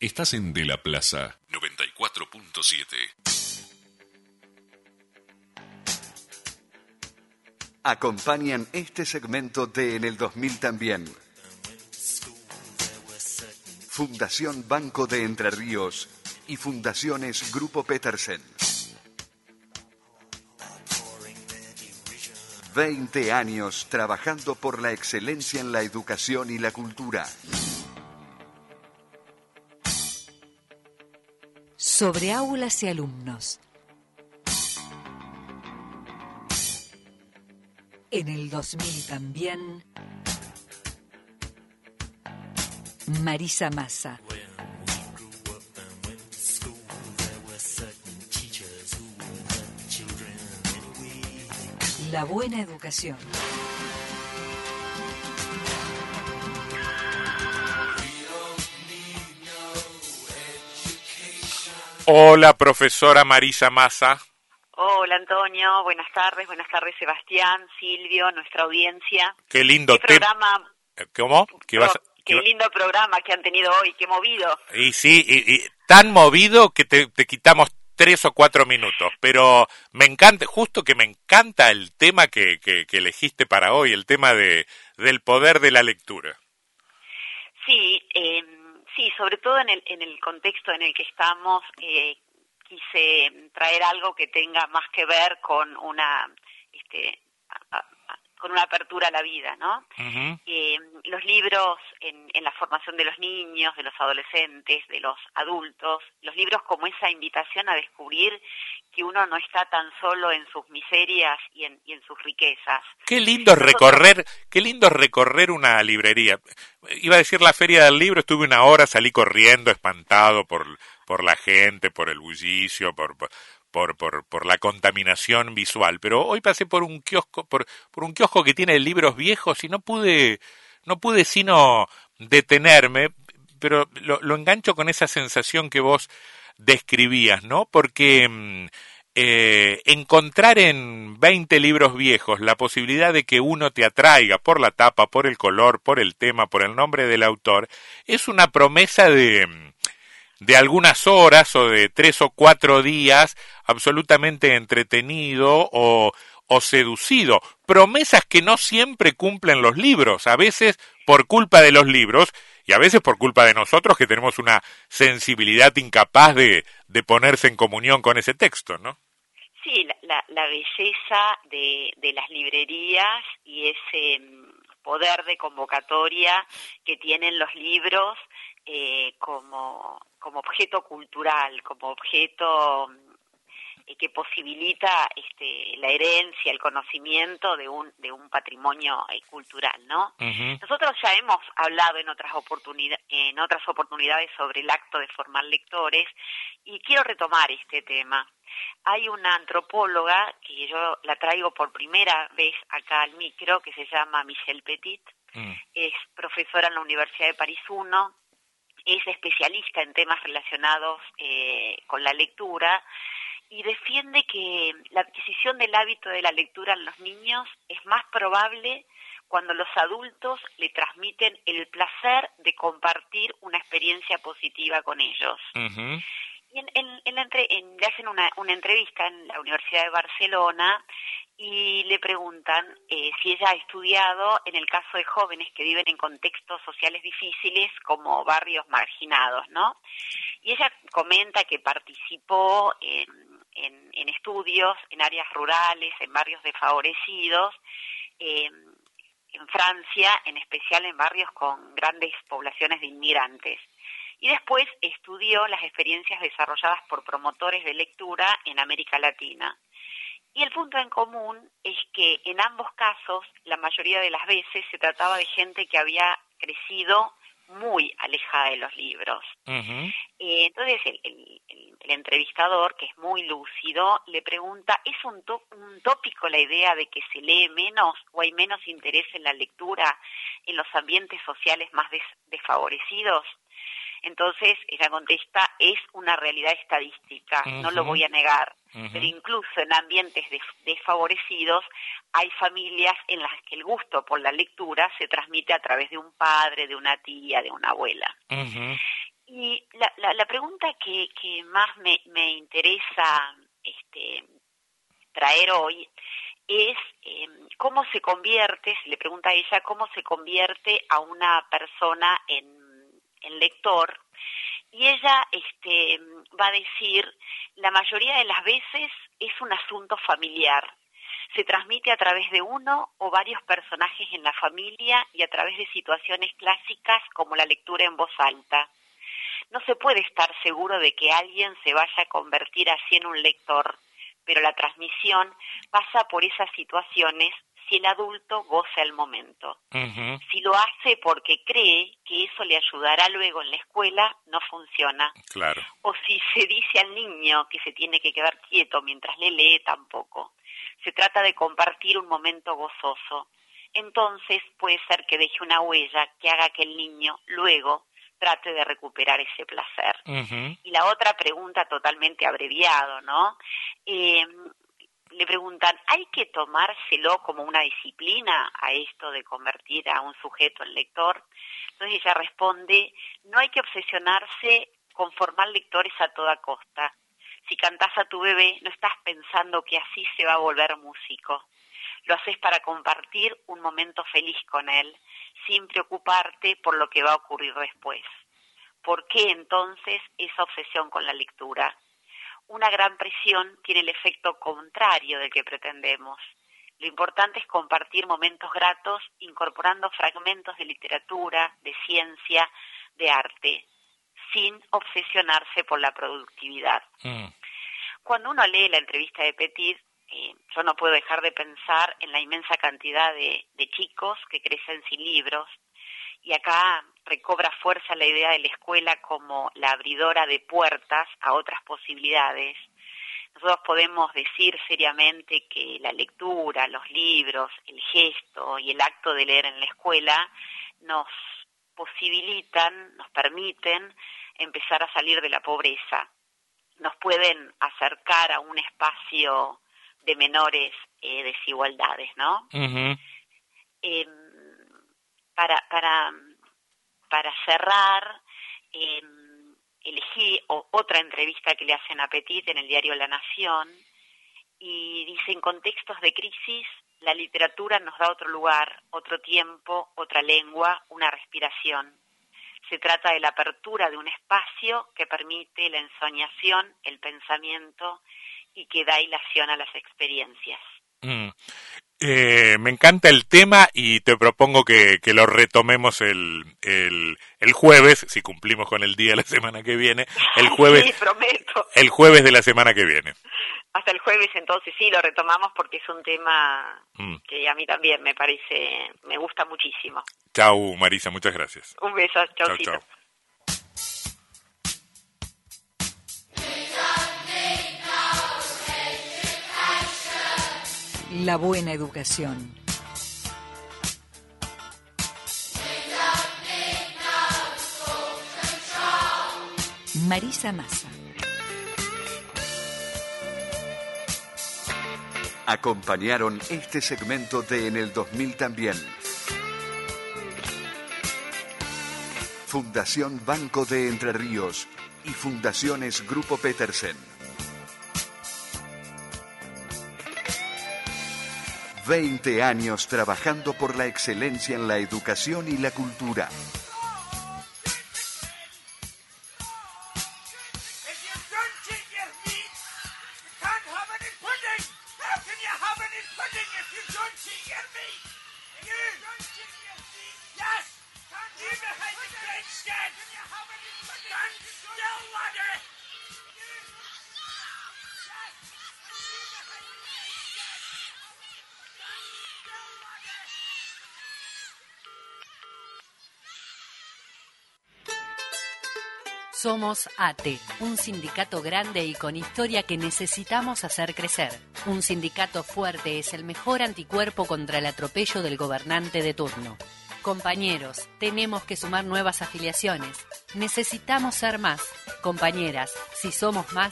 Estás en De la Plaza 94.7. Acompañan este segmento de En el 2000 también. Fundación Banco de Entre Ríos y Fundaciones Grupo Petersen. 20 años trabajando por la excelencia en la educación y la cultura. Sobre aulas y alumnos. En el 2000 también. Marisa Massa. La buena educación. Hola, profesora Marisa Massa. Hola Antonio, buenas tardes, buenas tardes Sebastián, Silvio, nuestra audiencia. Qué lindo ¿Qué programa, ¿Cómo? ¿Qué, vas a- qué qué- lindo programa que han tenido hoy, qué movido. Y sí, y, y tan movido que te, te quitamos tres o cuatro minutos, pero me encanta, justo que me encanta el tema que, que, que elegiste para hoy, el tema de, del poder de la lectura. Sí, eh, sí, sobre todo en el, en el contexto en el que estamos, eh, quise traer algo que tenga más que ver con una, este, con una apertura a la vida, ¿no? Eh, los libros en, en la formación de los niños, de los adolescentes, de los adultos, los libros como esa invitación a descubrir que uno no está tan solo en sus miserias y en, y en sus riquezas. Qué lindo recorrer, qué lindo recorrer una librería. Iba a decir la feria del libro, estuve una hora, salí corriendo, espantado por, por la gente, por el bullicio, por, por, por, por la contaminación visual. Pero hoy pasé por un kiosco, por, por un kiosco que tiene libros viejos y no pude, no pude sino detenerme, pero lo, lo engancho con esa sensación que vos describías, ¿no? Porque mm, eh, encontrar en 20 libros viejos la posibilidad de que uno te atraiga por la tapa, por el color, por el tema, por el nombre del autor, es una promesa de, mm, de algunas horas o de tres o cuatro días absolutamente entretenido o, o seducido. Promesas que no siempre cumplen los libros, a veces por culpa de los libros y a veces por culpa de nosotros que tenemos una sensibilidad incapaz de, de ponerse en comunión con ese texto, ¿no? Sí, la, la, la belleza de, de las librerías y ese mm, poder de convocatoria que tienen los libros eh, como, como objeto cultural, como objeto mm, eh, que posibilita este, la herencia, el conocimiento de un, de un patrimonio eh, cultural, ¿no? Nosotros ya hemos hablado en otras, oportunidad, en otras oportunidades sobre el acto de formar lectores y quiero retomar este tema. Hay una antropóloga que yo la traigo por primera vez acá al micro, que se llama Michelle Petit, es profesora en la Universidad de París I, es especialista en temas relacionados eh, con la lectura y defiende que la adquisición del hábito de la lectura en los niños es más probable cuando los adultos le transmiten el placer de compartir una experiencia positiva con ellos. Y en, en- en la entre- en- le hacen una, una entrevista en la Universidad de Barcelona y le preguntan eh, si ella ha estudiado en el caso de jóvenes que viven en contextos sociales difíciles como barrios marginados, ¿no? Y ella comenta que participó en, estudios en áreas rurales, en barrios desfavorecidos, eh, en Francia, en especial en barrios con grandes poblaciones de inmigrantes. Y después estudió las experiencias desarrolladas por promotores de lectura en América Latina. Y el punto en común es que en ambos casos, la mayoría de las veces, se trataba de gente que había crecido muy alejada de los libros. Eh, entonces el, el- el- el entrevistador, que es muy lúcido, le pregunta, ¿es un, un tópico la idea de que se lee menos o hay menos interés en la lectura en los ambientes sociales más des- desfavorecidos? Entonces ella contesta, es una realidad estadística, no lo voy a negar, pero incluso en ambientes des- desfavorecidos hay familias en las que el gusto por la lectura se transmite a través de un padre, de una tía, de una abuela. Y la, la, la pregunta que, que más me, me interesa este, traer hoy es eh, cómo se convierte, se le pregunta a ella, cómo se convierte a una persona en, en lector. Y ella este, va a decir, la mayoría de las veces es un asunto familiar. Se transmite a través de uno o varios personajes en la familia y a través de situaciones clásicas como la lectura en voz alta. No se puede estar seguro de que alguien se vaya a convertir así en un lector pero la transmisión pasa por esas situaciones si el adulto goza el momento. Si lo hace porque cree que eso le ayudará luego en la escuela, no funciona. Claro. O si se dice al niño que se tiene que quedar quieto mientras le lee, tampoco. Se trata de compartir un momento gozoso. Entonces puede ser que deje una huella que haga que el niño luego trate de recuperar ese placer. Y la otra pregunta totalmente abreviado, ¿no? Eh, le preguntan, ¿hay que tomárselo como una disciplina a esto de convertir a un sujeto en lector? Entonces ella responde, no hay que obsesionarse con formar lectores a toda costa. Si cantás a tu bebé, no estás pensando que así se va a volver músico. Lo haces para compartir un momento feliz con él, sin preocuparte por lo que va a ocurrir después. ¿Por qué entonces esa obsesión con la lectura? Una gran presión tiene el efecto contrario del que pretendemos. Lo importante es compartir momentos gratos incorporando fragmentos de literatura, de ciencia, de arte, sin obsesionarse por la productividad. Mm. Cuando uno lee la entrevista de Petit, eh, yo no puedo dejar de pensar en la inmensa cantidad de, chicos que crecen sin libros, y acá recobra fuerza la idea de la escuela como la abridora de puertas a otras posibilidades. Nosotros podemos decir seriamente que la lectura, los libros, el gesto y el acto de leer en la escuela nos posibilitan, nos permiten empezar a salir de la pobreza, nos pueden acercar a un espacio de menores eh, desigualdades, ¿no? eh, para, para, para cerrar, eh, elegí otra entrevista que le hacen a Petit en el diario La Nación y dice, en contextos de crisis, la literatura nos da otro lugar, otro tiempo, otra lengua, una respiración. Se trata de la apertura de un espacio que permite la ensoñación, el pensamiento y que da ilación a las experiencias. Mm. Eh, me encanta el tema y te propongo que, que lo retomemos el, el, el, jueves, si cumplimos con el día de la semana que viene, el jueves, sí, prometo. el jueves de la semana que viene. Hasta el jueves entonces sí lo retomamos porque es un tema mm. que a mí también me parece, me gusta muchísimo. Chau Marisa, muchas gracias. Un beso, chau. chau. La buena educación. Marisa Massa. Acompañaron este segmento de En el 2000 también. Fundación Banco de Entre Ríos y Fundaciones Grupo Petersen. 20 años trabajando por la excelencia en la educación y la cultura. Somos ATE, un sindicato grande y con historia que necesitamos hacer crecer. Un sindicato fuerte es el mejor anticuerpo contra el atropello del gobernante de turno. Compañeros, tenemos que sumar nuevas afiliaciones. Necesitamos ser más. Compañeras, si somos más,